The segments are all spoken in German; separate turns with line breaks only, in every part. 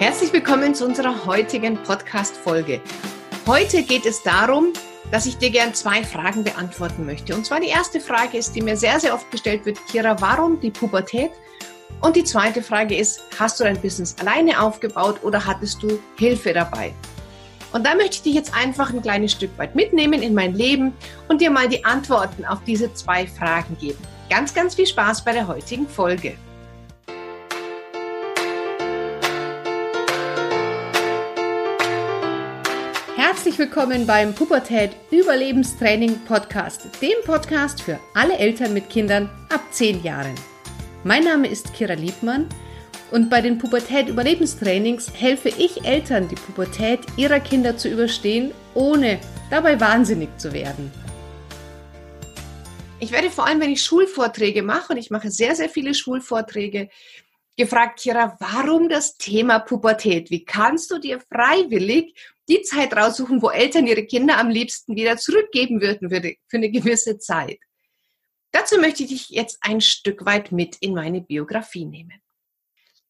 Herzlich willkommen zu unserer heutigen Podcast-Folge. Heute geht es darum, dass ich dir gern zwei Fragen beantworten möchte. Und zwar die erste Frage ist, die mir sehr, sehr oft gestellt wird, Kira, warum die Pubertät? Und die zweite Frage ist, hast du dein Business alleine aufgebaut oder hattest du Hilfe dabei? Und da möchte ich dich jetzt einfach ein kleines Stück weit mitnehmen in mein Leben und dir mal die Antworten auf diese zwei Fragen geben. Ganz, ganz viel Spaß bei der heutigen Folge. Herzlich willkommen beim Pubertät Überlebenstraining Podcast, dem Podcast für alle Eltern mit Kindern ab 10 Jahren. Mein Name ist Kira Liebmann und bei den Pubertät Überlebenstrainings helfe ich Eltern, die Pubertät ihrer Kinder zu überstehen, ohne dabei wahnsinnig zu werden. Ich werde vor allem, wenn ich Schulvorträge mache, und ich mache sehr, sehr viele Schulvorträge, gefragt, Kira, warum das Thema Pubertät? Wie kannst du dir freiwillig die Zeit raussuchen, wo Eltern ihre Kinder am liebsten wieder zurückgeben würden für eine gewisse Zeit? Dazu möchte ich dich jetzt ein Stück weit mit in meine Biografie nehmen.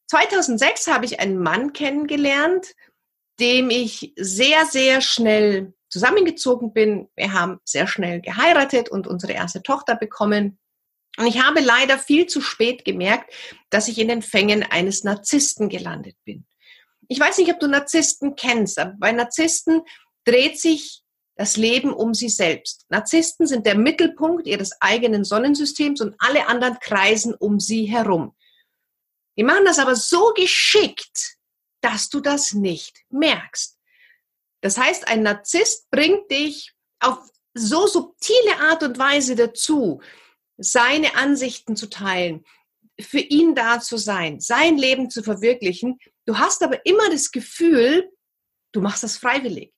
2006 habe ich einen Mann kennengelernt, dem ich sehr, sehr schnell zusammengezogen bin. Wir haben sehr schnell geheiratet und unsere erste Tochter bekommen. Und ich habe leider viel zu spät gemerkt, dass ich in den Fängen eines Narzissten gelandet bin. Ich weiß nicht, ob du Narzissten kennst, aber bei Narzissten dreht sich das Leben um sie selbst. Narzissten sind der Mittelpunkt ihres eigenen Sonnensystems und alle anderen kreisen um sie herum. Die machen das aber so geschickt, dass du das nicht merkst. Das heißt, ein Narzisst bringt dich auf so subtile Art und Weise dazu, seine Ansichten zu teilen, für ihn da zu sein, sein Leben zu verwirklichen. Du hast aber immer das Gefühl, du machst das freiwillig.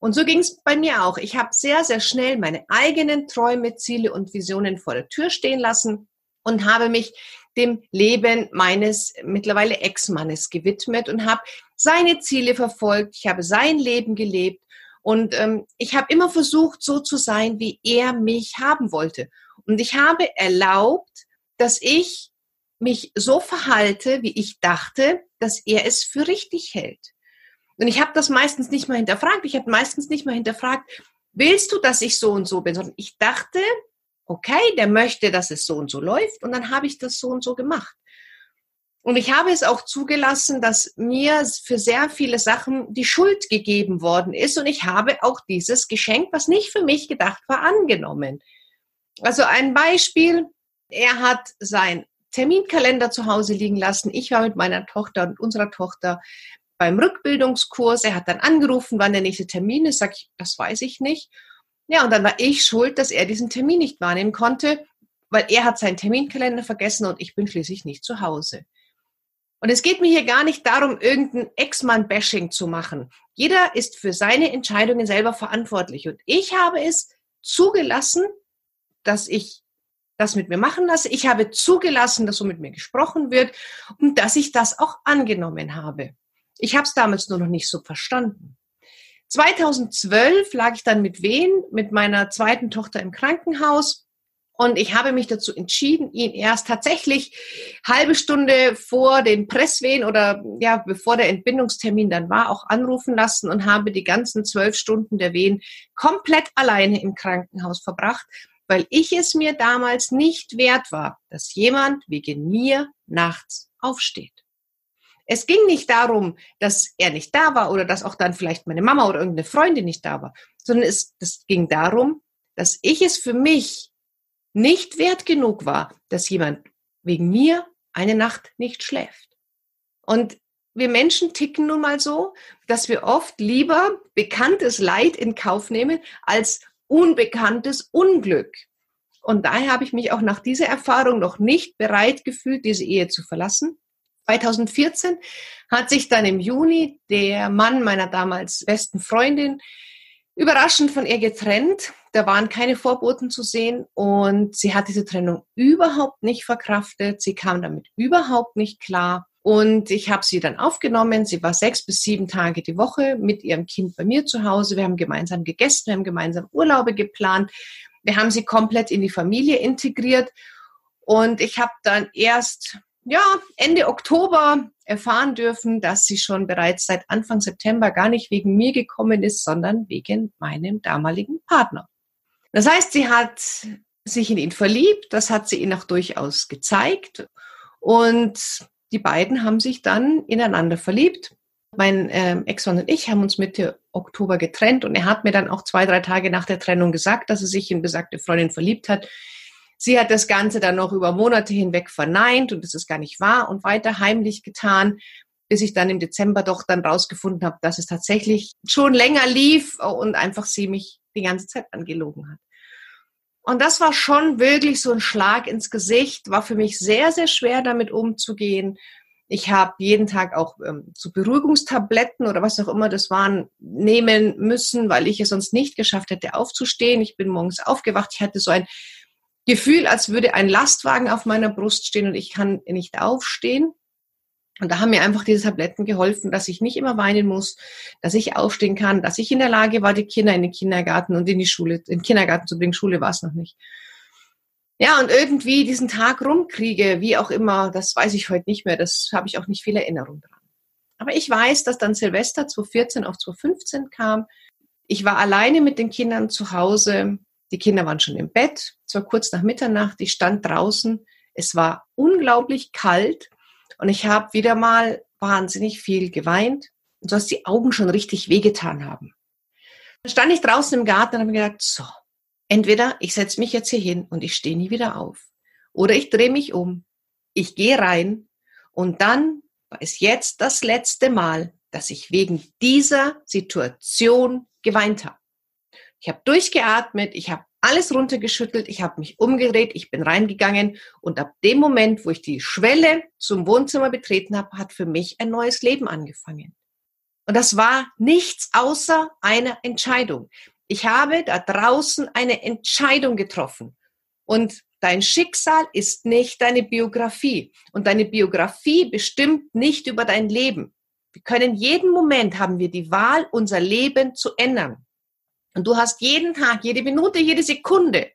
Und so ging es bei mir auch. Ich habe sehr, sehr schnell meine eigenen Träume, Ziele und Visionen vor der Tür stehen lassen und habe mich dem Leben meines mittlerweile Ex-Mannes gewidmet und habe seine Ziele verfolgt. Ich habe sein Leben gelebt und ähm, ich habe immer versucht, so zu sein, wie er mich haben wollte. Und ich habe erlaubt, dass ich mich so verhalte, wie ich dachte, dass er es für richtig hält. Und ich habe das meistens nicht mal hinterfragt. Ich habe meistens nicht mal hinterfragt, willst du, dass ich so und so bin? Sondern ich dachte, okay, der möchte, dass es so und so läuft. Und dann habe ich das so und so gemacht. Und ich habe es auch zugelassen, dass mir für sehr viele Sachen die Schuld gegeben worden ist. Und ich habe auch dieses Geschenk, was nicht für mich gedacht war, angenommen. Also ein Beispiel. Er hat sein Terminkalender zu Hause liegen lassen. Ich war mit meiner Tochter und unserer Tochter beim Rückbildungskurs. Er hat dann angerufen, wann der nächste Termin ist. Sag ich, das weiß ich nicht. Ja, und dann war ich schuld, dass er diesen Termin nicht wahrnehmen konnte, weil er hat seinen Terminkalender vergessen und ich bin schließlich nicht zu Hause. Und es geht mir hier gar nicht darum, irgendein Ex-Mann-Bashing zu machen. Jeder ist für seine Entscheidungen selber verantwortlich. Und ich habe es zugelassen, dass ich das mit mir machen lasse. Ich habe zugelassen, dass so mit mir gesprochen wird und dass ich das auch angenommen habe. Ich habe es damals nur noch nicht so verstanden. 2012 lag ich dann mit Wehen, mit meiner zweiten Tochter im Krankenhaus. Und ich habe mich dazu entschieden, ihn erst tatsächlich halbe Stunde vor den Presswehen oder ja, bevor der Entbindungstermin dann war, auch anrufen lassen und habe die ganzen zwölf Stunden der Wehen komplett alleine im Krankenhaus verbracht, weil ich es mir damals nicht wert war, dass jemand wegen mir nachts aufsteht. Es ging nicht darum, dass er nicht da war oder dass auch dann vielleicht meine Mama oder irgendeine Freundin nicht da war, sondern es, es ging darum, dass ich es für mich nicht wert genug war, dass jemand wegen mir eine Nacht nicht schläft. Und wir Menschen ticken nun mal so, dass wir oft lieber bekanntes Leid in Kauf nehmen als unbekanntes Unglück. Und daher habe ich mich auch nach dieser Erfahrung noch nicht bereit gefühlt, diese Ehe zu verlassen. 2014 hat sich dann im Juni der Mann meiner damals besten Freundin überraschend von ihr getrennt. Da waren keine Vorboten zu sehen und sie hat diese Trennung überhaupt nicht verkraftet. Sie kam damit überhaupt nicht klar. Und ich habe sie dann aufgenommen. Sie war sechs bis sieben Tage die Woche mit ihrem Kind bei mir zu Hause. Wir haben gemeinsam gegessen, wir haben gemeinsam Urlaube geplant. Wir haben sie komplett in die Familie integriert. Und ich habe dann erst ja, Ende Oktober erfahren dürfen, dass sie schon bereits seit Anfang September gar nicht wegen mir gekommen ist, sondern wegen meinem damaligen Partner. Das heißt, sie hat sich in ihn verliebt, das hat sie ihn auch durchaus gezeigt und die beiden haben sich dann ineinander verliebt. Mein ähm, Ex-Mann und ich haben uns Mitte Oktober getrennt und er hat mir dann auch zwei, drei Tage nach der Trennung gesagt, dass er sich in besagte Freundin verliebt hat. Sie hat das Ganze dann noch über Monate hinweg verneint und es ist gar nicht wahr und weiter heimlich getan, bis ich dann im Dezember doch dann rausgefunden habe, dass es tatsächlich schon länger lief und einfach sie mich die ganze Zeit angelogen hat. Und das war schon wirklich so ein Schlag ins Gesicht, war für mich sehr, sehr schwer damit umzugehen. Ich habe jeden Tag auch ähm, so Beruhigungstabletten oder was auch immer das waren, nehmen müssen, weil ich es sonst nicht geschafft hätte, aufzustehen. Ich bin morgens aufgewacht. Ich hatte so ein Gefühl, als würde ein Lastwagen auf meiner Brust stehen und ich kann nicht aufstehen. Und da haben mir einfach diese Tabletten geholfen, dass ich nicht immer weinen muss, dass ich aufstehen kann, dass ich in der Lage war, die Kinder in den Kindergarten und in die Schule, in den Kindergarten zu bringen. Schule war es noch nicht. Ja, und irgendwie diesen Tag rumkriege, wie auch immer, das weiß ich heute nicht mehr. Das habe ich auch nicht viel Erinnerung dran. Aber ich weiß, dass dann Silvester 2014 auf 2015 kam. Ich war alleine mit den Kindern zu Hause. Die Kinder waren schon im Bett. Es war kurz nach Mitternacht. Ich stand draußen. Es war unglaublich kalt und ich habe wieder mal wahnsinnig viel geweint, so dass die Augen schon richtig wehgetan haben. Dann stand ich draußen im Garten und habe mir gedacht, so, entweder ich setze mich jetzt hier hin und ich stehe nie wieder auf. Oder ich drehe mich um, ich gehe rein und dann war es jetzt das letzte Mal, dass ich wegen dieser Situation geweint habe. Ich habe durchgeatmet, ich habe alles runtergeschüttelt, ich habe mich umgedreht, ich bin reingegangen und ab dem Moment, wo ich die Schwelle zum Wohnzimmer betreten habe, hat für mich ein neues Leben angefangen. Und das war nichts außer einer Entscheidung. Ich habe da draußen eine Entscheidung getroffen. Und dein Schicksal ist nicht deine Biografie. Und deine Biografie bestimmt nicht über dein Leben. Wir können jeden Moment haben wir die Wahl, unser Leben zu ändern. Und du hast jeden Tag, jede Minute, jede Sekunde,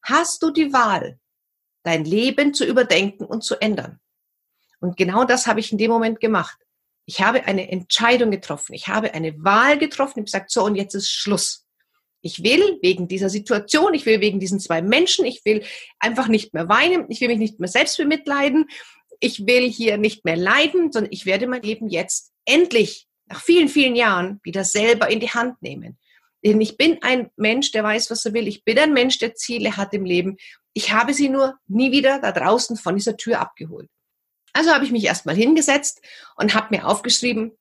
hast du die Wahl, dein Leben zu überdenken und zu ändern. Und genau das habe ich in dem Moment gemacht. Ich habe eine Entscheidung getroffen. Ich habe eine Wahl getroffen. Ich habe gesagt, so, und jetzt ist Schluss. Ich will wegen dieser Situation, ich will wegen diesen zwei Menschen, ich will einfach nicht mehr weinen, ich will mich nicht mehr selbst bemitleiden, ich will hier nicht mehr leiden, sondern ich werde mein Leben jetzt endlich nach vielen, vielen Jahren wieder selber in die Hand nehmen. Denn ich bin ein Mensch, der weiß, was er will. Ich bin ein Mensch, der Ziele hat im Leben. Ich habe sie nur nie wieder da draußen von dieser Tür abgeholt. Also habe ich mich erstmal hingesetzt und habe mir aufgeschrieben,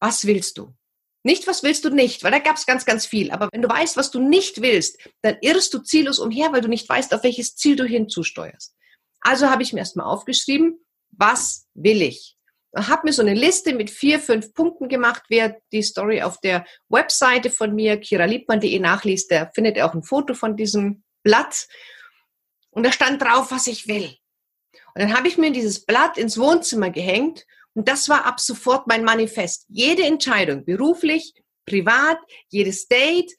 was willst du? Nicht, was willst du nicht, weil da gab es ganz, ganz viel. Aber wenn du weißt, was du nicht willst, dann irrst du ziellos umher, weil du nicht weißt, auf welches Ziel du hinzusteuerst. Also habe ich mir erstmal aufgeschrieben, was will ich? Habe mir so eine Liste mit vier, fünf Punkten gemacht. Wer die Story auf der Webseite von mir, kiraliebmann.de, nachliest, der findet auch ein Foto von diesem Blatt. Und da stand drauf, was ich will. Und dann habe ich mir dieses Blatt ins Wohnzimmer gehängt und das war ab sofort mein Manifest. Jede Entscheidung, beruflich, privat, jedes Date,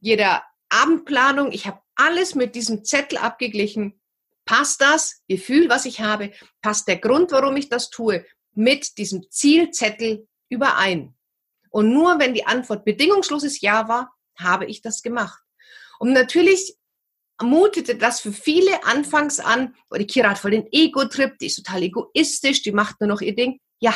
jeder Abendplanung, ich habe alles mit diesem Zettel abgeglichen. Passt das Gefühl, was ich habe? Passt der Grund, warum ich das tue? Mit diesem Zielzettel überein. Und nur wenn die Antwort bedingungsloses Ja war, habe ich das gemacht. Und natürlich mutete das für viele anfangs an, die Kira hat voll den Ego-Trip, die ist total egoistisch, die macht nur noch ihr Ding. Ja,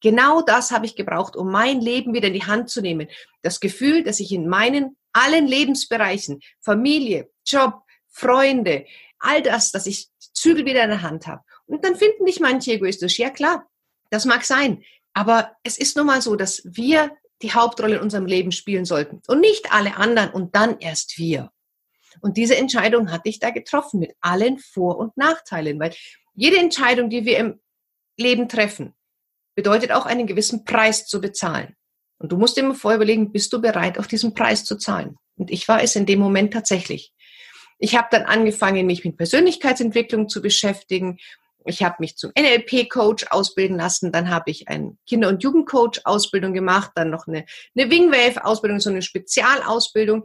genau das habe ich gebraucht, um mein Leben wieder in die Hand zu nehmen. Das Gefühl, dass ich in meinen allen Lebensbereichen, Familie, Job, Freunde, all das, dass ich Zügel wieder in der Hand habe. Und dann finden dich manche egoistisch. Ja, klar. Das mag sein. Aber es ist nun mal so, dass wir die Hauptrolle in unserem Leben spielen sollten und nicht alle anderen und dann erst wir. Und diese Entscheidung hatte ich da getroffen mit allen Vor- und Nachteilen, weil jede Entscheidung, die wir im Leben treffen, bedeutet auch einen gewissen Preis zu bezahlen. Und du musst immer vorher überlegen, bist du bereit, auf diesen Preis zu zahlen? Und ich war es in dem Moment tatsächlich. Ich habe dann angefangen, mich mit Persönlichkeitsentwicklung zu beschäftigen ich habe mich zum NLP-Coach ausbilden lassen, dann habe ich eine Kinder- und Jugendcoach-Ausbildung gemacht, dann noch eine, eine Wingwave-Ausbildung, so eine Spezialausbildung.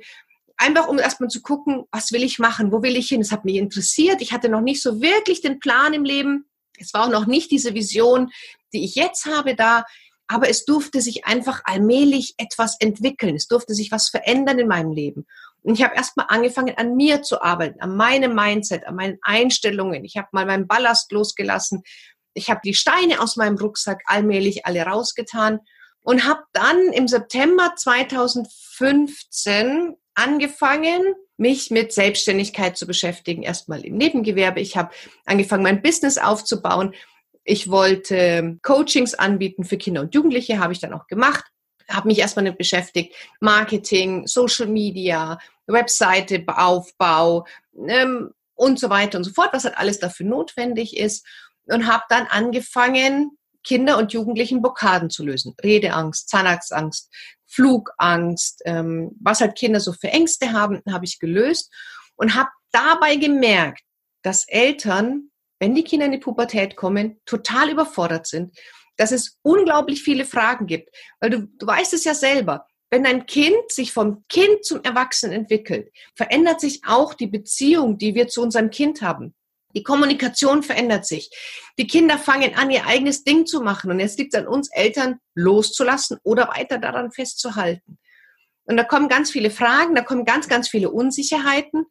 Einfach um erstmal zu gucken, was will ich machen, wo will ich hin. Das hat mich interessiert. Ich hatte noch nicht so wirklich den Plan im Leben. Es war auch noch nicht diese Vision, die ich jetzt habe da, aber es durfte sich einfach allmählich etwas entwickeln. Es durfte sich was verändern in meinem Leben. Und ich habe erstmal angefangen, an mir zu arbeiten, an meinem Mindset, an meinen Einstellungen. Ich habe mal meinen Ballast losgelassen. Ich habe die Steine aus meinem Rucksack allmählich alle rausgetan und habe dann im September 2015 angefangen, mich mit Selbstständigkeit zu beschäftigen. Erstmal im Nebengewerbe. Ich habe angefangen, mein Business aufzubauen. Ich wollte Coachings anbieten für Kinder und Jugendliche, habe ich dann auch gemacht. Habe mich erstmal damit beschäftigt. Marketing, Social Media, Webseite, Aufbau ähm, und so weiter und so fort, was halt alles dafür notwendig ist. Und habe dann angefangen, Kinder und Jugendlichen Blockaden zu lösen. Redeangst, Zahnarztangst, Flugangst, ähm, was halt Kinder so für Ängste haben, habe ich gelöst und habe dabei gemerkt, dass Eltern, wenn die Kinder in die Pubertät kommen, total überfordert sind, dass es unglaublich viele Fragen gibt. Weil du, du weißt es ja selber, wenn ein Kind sich vom Kind zum Erwachsenen entwickelt, verändert sich auch die Beziehung, die wir zu unserem Kind haben. Die Kommunikation verändert sich. Die Kinder fangen an, ihr eigenes Ding zu machen. Und jetzt liegt es an uns Eltern, loszulassen oder weiter daran festzuhalten. Und da kommen ganz viele Fragen, da kommen ganz, ganz viele Unsicherheiten.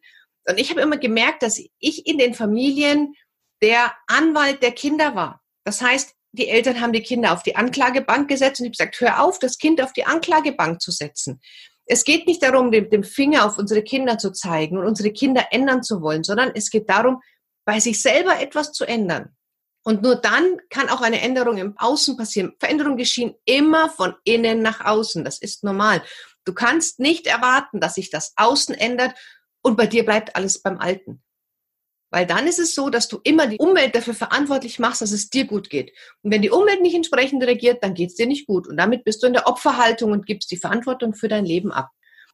Und ich habe immer gemerkt, dass ich in den Familien der Anwalt der Kinder war. Das heißt, die Eltern haben die Kinder auf die Anklagebank gesetzt und ich habe gesagt, hör auf, das Kind auf die Anklagebank zu setzen. Es geht nicht darum, den, Finger auf unsere Kinder zu zeigen und unsere Kinder ändern zu wollen, sondern es geht darum, bei sich selber etwas zu ändern. Und nur dann kann auch eine Änderung im Außen passieren. Veränderungen geschehen immer von innen nach außen. Das ist normal. Du kannst nicht erwarten, dass sich das Außen ändert und bei dir bleibt alles beim Alten. Weil dann ist es so, dass du immer die Umwelt dafür verantwortlich machst, dass es dir gut geht. Und wenn die Umwelt nicht entsprechend reagiert, dann geht es dir nicht gut. Und damit bist du in der Opferhaltung und gibst die Verantwortung für dein Leben ab.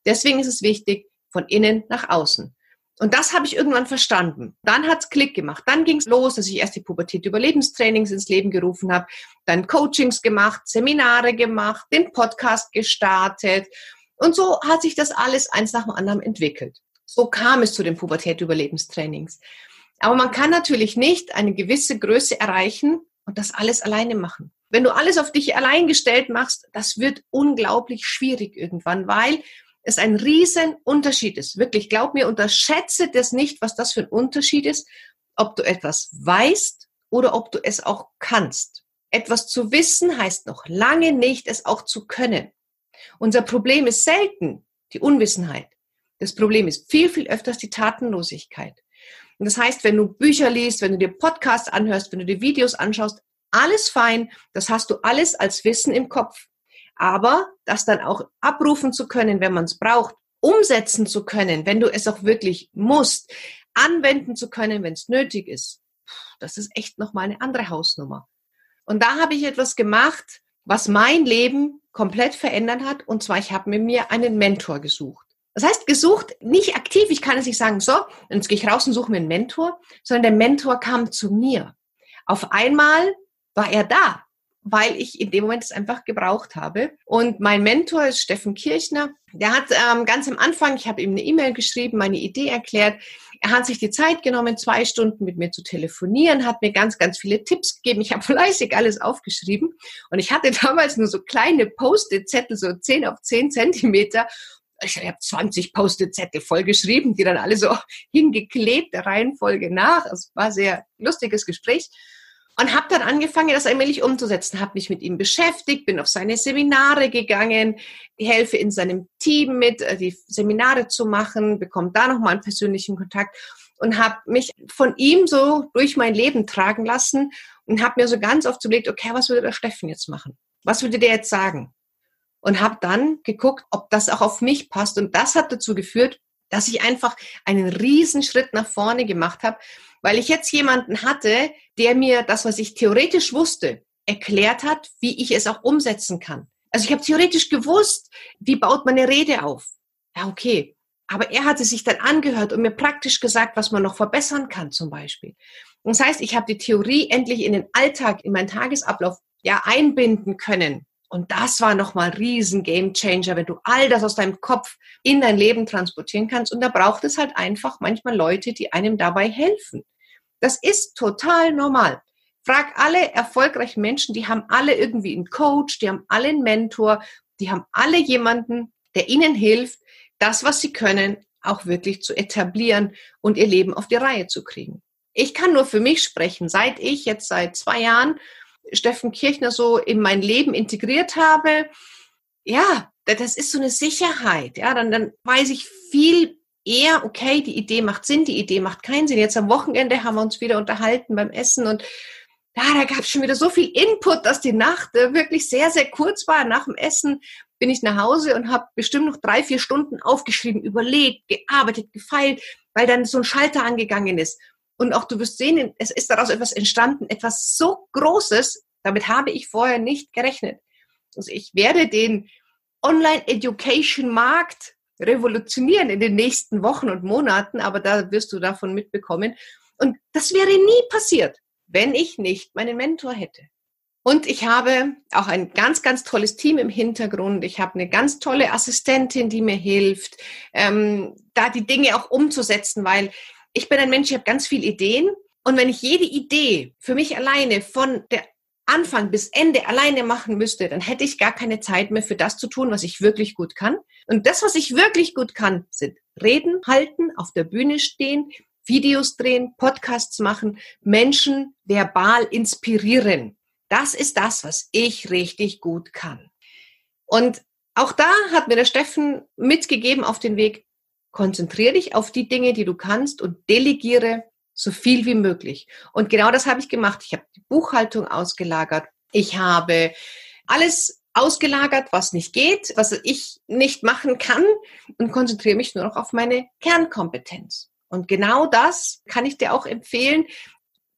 Deswegen ist es wichtig, von innen nach außen. Und das habe ich irgendwann verstanden. Dann hat's Klick gemacht. Dann ging's los, dass ich erst die Pubertät-Überlebenstrainings ins Leben gerufen habe, dann Coachings gemacht, Seminare gemacht, den Podcast gestartet. Und so hat sich das alles eins nach dem anderen entwickelt. So kam es zu den Pubertät-Überlebenstrainings. Aber man kann natürlich nicht eine gewisse Größe erreichen und das alles alleine machen. Wenn du alles auf dich allein gestellt machst, das wird unglaublich schwierig irgendwann, weil es ein riesen Unterschied ist. Wirklich, glaub mir, unterschätze das nicht, was das für ein Unterschied ist, ob du etwas weißt oder ob du es auch kannst. Etwas zu wissen heißt noch lange nicht, es auch zu können. Unser Problem ist selten die Unwissenheit. Das Problem ist viel, viel öfters die Tatenlosigkeit. Und das heißt, wenn du Bücher liest, wenn du dir Podcasts anhörst, wenn du dir Videos anschaust, alles fein, das hast du alles als Wissen im Kopf. Aber das dann auch abrufen zu können, wenn man es braucht, umsetzen zu können, wenn du es auch wirklich musst, anwenden zu können, wenn es nötig ist, das ist echt nochmal eine andere Hausnummer. Und da habe ich etwas gemacht, was mein Leben komplett verändert hat. Und zwar, ich habe mir mir einen Mentor gesucht. Das heißt, gesucht, nicht aktiv, ich kann es nicht sagen, so, jetzt gehe ich raus und suche mir einen Mentor, sondern der Mentor kam zu mir. Auf einmal war er da weil ich in dem Moment es einfach gebraucht habe. Und mein Mentor ist Steffen Kirchner. Der hat ähm, ganz am Anfang, ich habe ihm eine E-Mail geschrieben, meine Idee erklärt. Er hat sich die Zeit genommen, zwei Stunden mit mir zu telefonieren, hat mir ganz, ganz viele Tipps gegeben. Ich habe fleißig alles aufgeschrieben. Und ich hatte damals nur so kleine Post-it-Zettel, so 10 auf 10 Zentimeter ich habe 20 Post-it-Zettel vollgeschrieben, die dann alle so hingeklebt, der Reihenfolge nach. Es war sehr lustiges Gespräch und habe dann angefangen, das allmählich umzusetzen, habe mich mit ihm beschäftigt, bin auf seine Seminare gegangen, helfe in seinem Team mit, äh, die Seminare zu machen, bekomme da nochmal einen persönlichen Kontakt und habe mich von ihm so durch mein Leben tragen lassen und habe mir so ganz oft überlegt, okay, was würde der Steffen jetzt machen? Was würde der jetzt sagen? Und habe dann geguckt, ob das auch auf mich passt. Und das hat dazu geführt, dass ich einfach einen riesen Schritt nach vorne gemacht habe, weil ich jetzt jemanden hatte, der mir das, was ich theoretisch wusste, erklärt hat, wie ich es auch umsetzen kann. Also ich habe theoretisch gewusst, wie baut man eine Rede auf. Ja, okay. Aber er hatte sich dann angehört und mir praktisch gesagt, was man noch verbessern kann zum Beispiel. Und das heißt, ich habe die Theorie endlich in den Alltag, in meinen Tagesablauf ja einbinden können. Und das war nochmal riesen Game Changer, wenn du all das aus deinem Kopf in dein Leben transportieren kannst. Und da braucht es halt einfach manchmal Leute, die einem dabei helfen. Das ist total normal. Frag alle erfolgreichen Menschen, die haben alle irgendwie einen Coach, die haben alle einen Mentor, die haben alle jemanden, der ihnen hilft, das, was sie können, auch wirklich zu etablieren und ihr Leben auf die Reihe zu kriegen. Ich kann nur für mich sprechen. Seit ich jetzt seit zwei Jahren Steffen Kirchner so in mein Leben integriert habe, ja, das ist so eine Sicherheit. Ja, dann, dann weiß ich viel eher, okay, die Idee macht Sinn, die Idee macht keinen Sinn. Jetzt am Wochenende haben wir uns wieder unterhalten beim Essen und ja, da gab es schon wieder so viel Input, dass die Nacht äh, wirklich sehr, sehr kurz war. Nach dem Essen bin ich nach Hause und habe bestimmt noch drei, vier Stunden aufgeschrieben, überlegt, gearbeitet, gefeilt, weil dann so ein Schalter angegangen ist. Und auch du wirst sehen, es ist daraus etwas entstanden, etwas so Großes, damit habe ich vorher nicht gerechnet. Also ich werde den Online-Education-Markt revolutionieren in den nächsten Wochen und Monaten, aber da wirst du davon mitbekommen. Und das wäre nie passiert, wenn ich nicht meinen Mentor hätte. Und ich habe auch ein ganz, ganz tolles Team im Hintergrund. Ich habe eine ganz tolle Assistentin, die mir hilft, ähm, da die Dinge auch umzusetzen, weil ich bin ein Mensch, ich habe ganz viele Ideen. Und wenn ich jede Idee für mich alleine von der Anfang bis Ende alleine machen müsste, dann hätte ich gar keine Zeit mehr für das zu tun, was ich wirklich gut kann. Und das, was ich wirklich gut kann, sind Reden halten, auf der Bühne stehen, Videos drehen, Podcasts machen, Menschen verbal inspirieren. Das ist das, was ich richtig gut kann. Und auch da hat mir der Steffen mitgegeben auf den Weg, konzentriere dich auf die Dinge, die du kannst und delegiere so viel wie möglich. Und genau das habe ich gemacht. Ich habe die Buchhaltung ausgelagert. Ich habe alles ausgelagert, was nicht geht, was ich nicht machen kann und konzentriere mich nur noch auf meine Kernkompetenz. Und genau das kann ich dir auch empfehlen,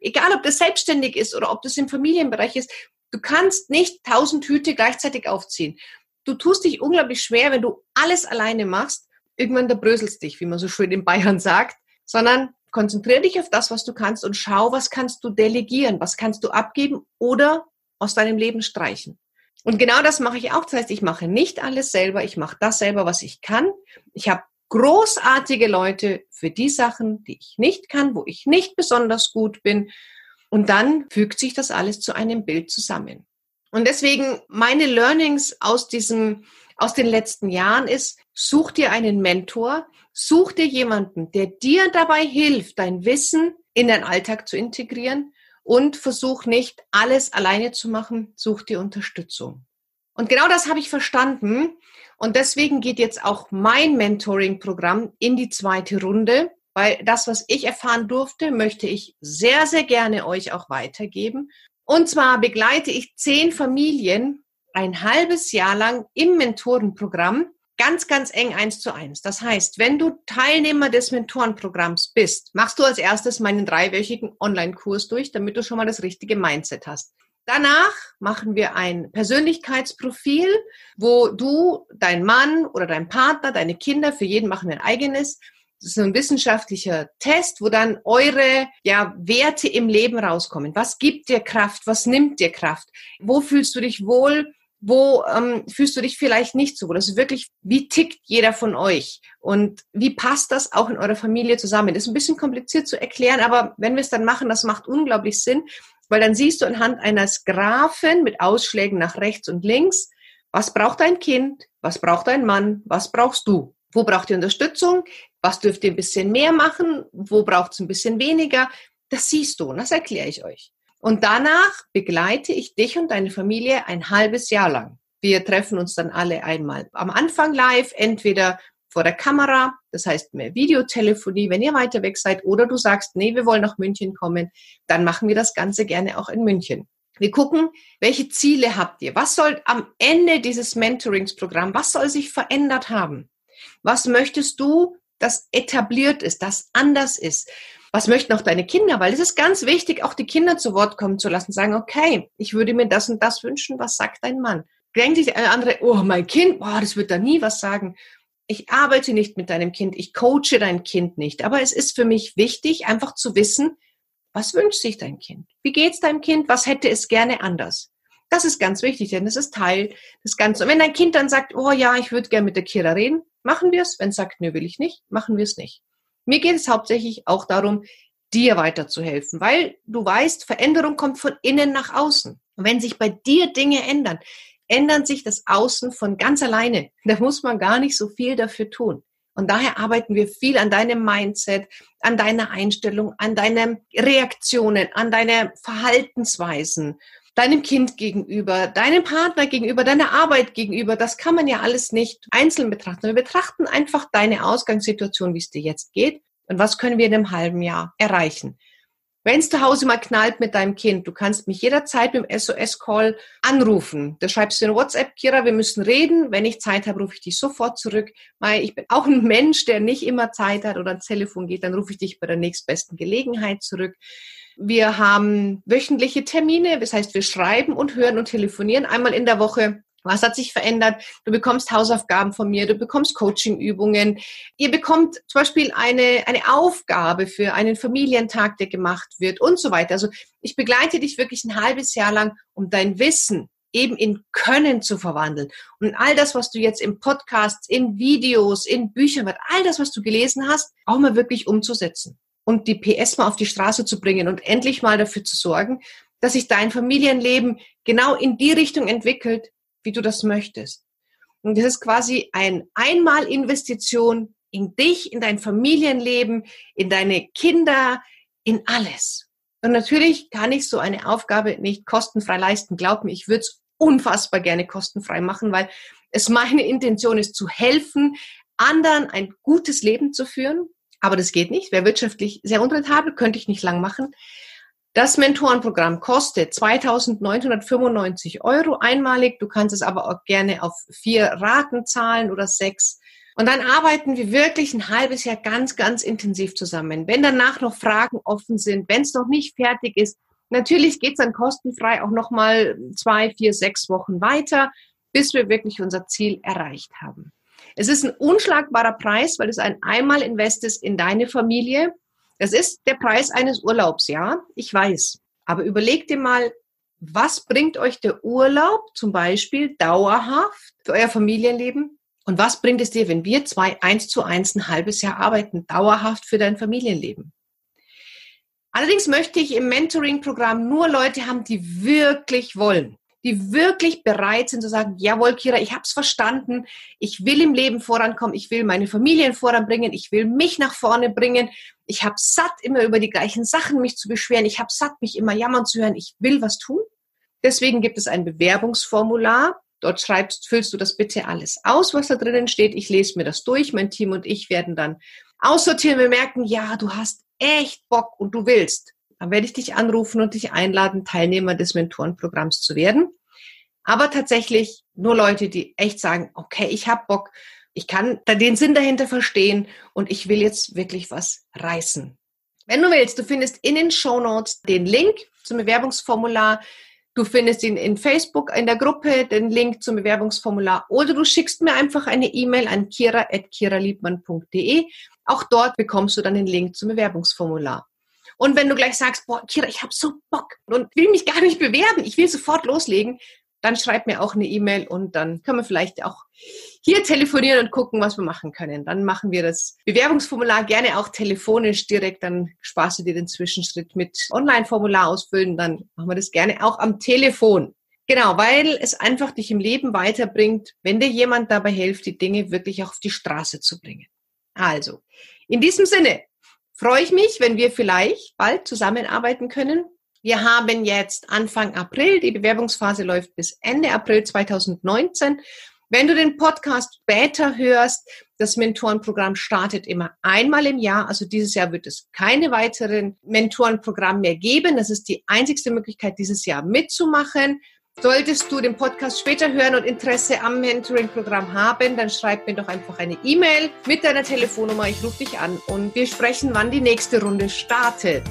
egal ob das selbstständig ist oder ob das im Familienbereich ist. Du kannst nicht tausend Hüte gleichzeitig aufziehen. Du tust dich unglaublich schwer, wenn du alles alleine machst. Irgendwann da bröselst dich, wie man so schön in Bayern sagt, sondern konzentriere dich auf das, was du kannst und schau, was kannst du delegieren, was kannst du abgeben oder aus deinem Leben streichen. Und genau das mache ich auch. Das heißt, ich mache nicht alles selber, ich mache das selber, was ich kann. Ich habe großartige Leute für die Sachen, die ich nicht kann, wo ich nicht besonders gut bin. Und dann fügt sich das alles zu einem Bild zusammen. Und deswegen meine Learnings aus diesem, aus den letzten Jahren ist, such dir einen Mentor, Such dir jemanden, der dir dabei hilft, dein Wissen in deinen Alltag zu integrieren und versuch nicht alles alleine zu machen, such dir Unterstützung. Und genau das habe ich verstanden und deswegen geht jetzt auch mein Mentoring-Programm in die zweite Runde, weil das, was ich erfahren durfte, möchte ich sehr, sehr gerne euch auch weitergeben. Und zwar begleite ich zehn Familien ein halbes Jahr lang im Mentorenprogramm ganz, ganz eng eins zu eins. Das heißt, wenn du Teilnehmer des Mentorenprogramms bist, machst du als erstes meinen dreiwöchigen Online-Kurs durch, damit du schon mal das richtige Mindset hast. Danach machen wir ein Persönlichkeitsprofil, wo du, dein Mann oder dein Partner, deine Kinder, für jeden machen ein eigenes. Das ist ein wissenschaftlicher Test, wo dann eure ja, Werte im Leben rauskommen. Was gibt dir Kraft? Was nimmt dir Kraft? Wo fühlst du dich wohl? Wo ähm, fühlst du dich vielleicht nicht so wohl? Also wirklich, wie tickt jeder von euch? Und wie passt das auch in eurer Familie zusammen? Das ist ein bisschen kompliziert zu erklären, aber wenn wir es dann machen, das macht unglaublich Sinn, weil dann siehst du anhand eines Graphen mit Ausschlägen nach rechts und links, was braucht dein Kind, was braucht dein Mann, was brauchst du? Wo braucht ihr Unterstützung? Was dürft ihr ein bisschen mehr machen? Wo braucht es ein bisschen weniger? Das siehst du und das erkläre ich euch. Und danach begleite ich dich und deine Familie ein halbes Jahr lang. Wir treffen uns dann alle einmal am Anfang live, entweder vor der Kamera, das heißt mehr Videotelefonie, wenn ihr weiter weg seid, oder du sagst, nee, wir wollen nach München kommen, dann machen wir das Ganze gerne auch in München. Wir gucken, welche Ziele habt ihr? Was soll am Ende dieses Mentoringsprogramm, was soll sich verändert haben? Was möchtest du, das etabliert ist, das anders ist? Was möchten auch deine Kinder? Weil es ist ganz wichtig, auch die Kinder zu Wort kommen zu lassen, sagen, okay, ich würde mir das und das wünschen, was sagt dein Mann? Denkt sich eine andere, oh, mein Kind, boah, das wird da nie was sagen. Ich arbeite nicht mit deinem Kind, ich coache dein Kind nicht. Aber es ist für mich wichtig, einfach zu wissen, was wünscht sich dein Kind? Wie geht's deinem Kind? Was hätte es gerne anders? Das ist ganz wichtig, denn das ist Teil des Ganzen. Und wenn dein Kind dann sagt, oh ja, ich würde gerne mit der Kira reden, machen wir es. Wenn es sagt, nö, will ich nicht, machen wir es nicht. Mir geht es hauptsächlich auch darum, dir weiterzuhelfen, weil du weißt, Veränderung kommt von innen nach außen. Und wenn sich bei dir Dinge ändern, ändern sich das Außen von ganz alleine. Da muss man gar nicht so viel dafür tun. Und daher arbeiten wir viel an deinem Mindset, an deiner Einstellung, an deinen Reaktionen, an deine Verhaltensweisen, deinem Kind gegenüber, deinem Partner gegenüber, deiner Arbeit gegenüber. Das kann man ja alles nicht einzeln betrachten. Wir betrachten einfach deine Ausgangssituation, wie es dir jetzt geht und was können wir in einem halben Jahr erreichen. Wenn es zu Hause mal knallt mit deinem Kind, du kannst mich jederzeit mit dem SOS-Call anrufen. Da schreibst du in WhatsApp, Kira, wir müssen reden. Wenn ich Zeit habe, rufe ich dich sofort zurück. Weil ich bin auch ein Mensch, der nicht immer Zeit hat oder ans Telefon geht, dann rufe ich dich bei der nächstbesten Gelegenheit zurück. Wir haben wöchentliche Termine, das heißt, wir schreiben und hören und telefonieren einmal in der Woche. Was hat sich verändert? Du bekommst Hausaufgaben von mir, du bekommst Coachingübungen. Ihr bekommt zum Beispiel eine, eine Aufgabe für einen Familientag, der gemacht wird und so weiter. Also ich begleite dich wirklich ein halbes Jahr lang, um dein Wissen eben in Können zu verwandeln. Und all das, was du jetzt im Podcast, in Videos, in Büchern, all das, was du gelesen hast, auch mal wirklich umzusetzen und die PS mal auf die Straße zu bringen und endlich mal dafür zu sorgen, dass sich dein Familienleben genau in die Richtung entwickelt, wie du das möchtest. Und das ist quasi ein Einmalinvestition in dich, in dein Familienleben, in deine Kinder, in alles. Und natürlich kann ich so eine Aufgabe nicht kostenfrei leisten. Glaub mir, ich würde es unfassbar gerne kostenfrei machen, weil es meine Intention ist, zu helfen, anderen ein gutes Leben zu führen. Aber das geht nicht. Wäre wirtschaftlich sehr unrentabel, könnte ich nicht lang machen. Das Mentorenprogramm kostet 2.995 Euro einmalig. Du kannst es aber auch gerne auf vier Raten zahlen oder sechs. Und dann arbeiten wir wirklich ein halbes Jahr ganz, ganz intensiv zusammen. Wenn danach noch Fragen offen sind, wenn es noch nicht fertig ist, natürlich geht es dann kostenfrei auch nochmal zwei, vier, sechs Wochen weiter, bis wir wirklich unser Ziel erreicht haben. Es ist ein unschlagbarer Preis, weil es ein Einmal-Invest ist in deine Familie das ist der Preis eines Urlaubs, ja, ich weiß. Aber überlegt dir mal, was bringt euch der Urlaub zum Beispiel dauerhaft für euer Familienleben? Und was bringt es dir, wenn wir zwei eins zu eins ein halbes Jahr arbeiten, dauerhaft für dein Familienleben? Allerdings möchte ich im Mentoring-Programm nur Leute haben, die wirklich wollen die wirklich bereit sind zu sagen, jawohl, Kira, ich habe es verstanden, ich will im Leben vorankommen, ich will meine Familien voranbringen, ich will mich nach vorne bringen, ich habe satt, immer über die gleichen Sachen mich zu beschweren, ich habe satt, mich immer jammern zu hören, ich will was tun. Deswegen gibt es ein Bewerbungsformular. Dort schreibst, füllst du das bitte alles aus, was da drinnen steht. Ich lese mir das durch. Mein Team und ich werden dann aussortieren. Wir merken, ja, du hast echt Bock und du willst dann werde ich dich anrufen und dich einladen, Teilnehmer des Mentorenprogramms zu werden. Aber tatsächlich nur Leute, die echt sagen, okay, ich habe Bock, ich kann den Sinn dahinter verstehen und ich will jetzt wirklich was reißen. Wenn du willst, du findest in den Show Notes den Link zum Bewerbungsformular. Du findest ihn in Facebook in der Gruppe, den Link zum Bewerbungsformular oder du schickst mir einfach eine E-Mail an kira.kiraliebmann.de. Auch dort bekommst du dann den Link zum Bewerbungsformular. Und wenn du gleich sagst, boah, Kira, ich habe so Bock und will mich gar nicht bewerben, ich will sofort loslegen, dann schreib mir auch eine E-Mail und dann können wir vielleicht auch hier telefonieren und gucken, was wir machen können. Dann machen wir das Bewerbungsformular gerne auch telefonisch direkt, dann sparst du dir den Zwischenschritt mit Online-Formular ausfüllen, dann machen wir das gerne auch am Telefon. Genau, weil es einfach dich im Leben weiterbringt, wenn dir jemand dabei hilft, die Dinge wirklich auch auf die Straße zu bringen. Also, in diesem Sinne, freue ich mich, wenn wir vielleicht bald zusammenarbeiten können. Wir haben jetzt Anfang April, die Bewerbungsphase läuft bis Ende April 2019. Wenn du den Podcast später hörst, das Mentorenprogramm startet immer einmal im Jahr. Also dieses Jahr wird es keine weiteren Mentorenprogramme mehr geben. Das ist die einzigste Möglichkeit, dieses Jahr mitzumachen. Solltest du den Podcast später hören und Interesse am Mentoring-Programm haben, dann schreib mir doch einfach eine E-Mail mit deiner Telefonnummer. Ich rufe dich an und wir sprechen, wann die nächste Runde startet.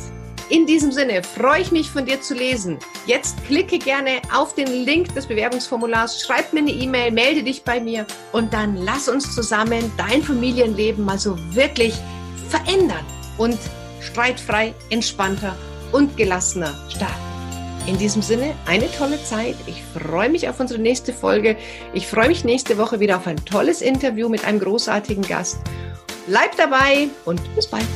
In diesem Sinne freue ich mich von dir zu lesen. Jetzt klicke gerne auf den Link des Bewerbungsformulars, schreib mir eine E-Mail, melde dich bei mir und dann lass uns zusammen dein Familienleben mal so wirklich verändern und streitfrei, entspannter und gelassener starten. In diesem Sinne, eine tolle Zeit. Ich freue mich auf unsere nächste Folge. Ich freue mich nächste Woche wieder auf ein tolles Interview mit einem großartigen Gast. Bleib dabei und bis bald.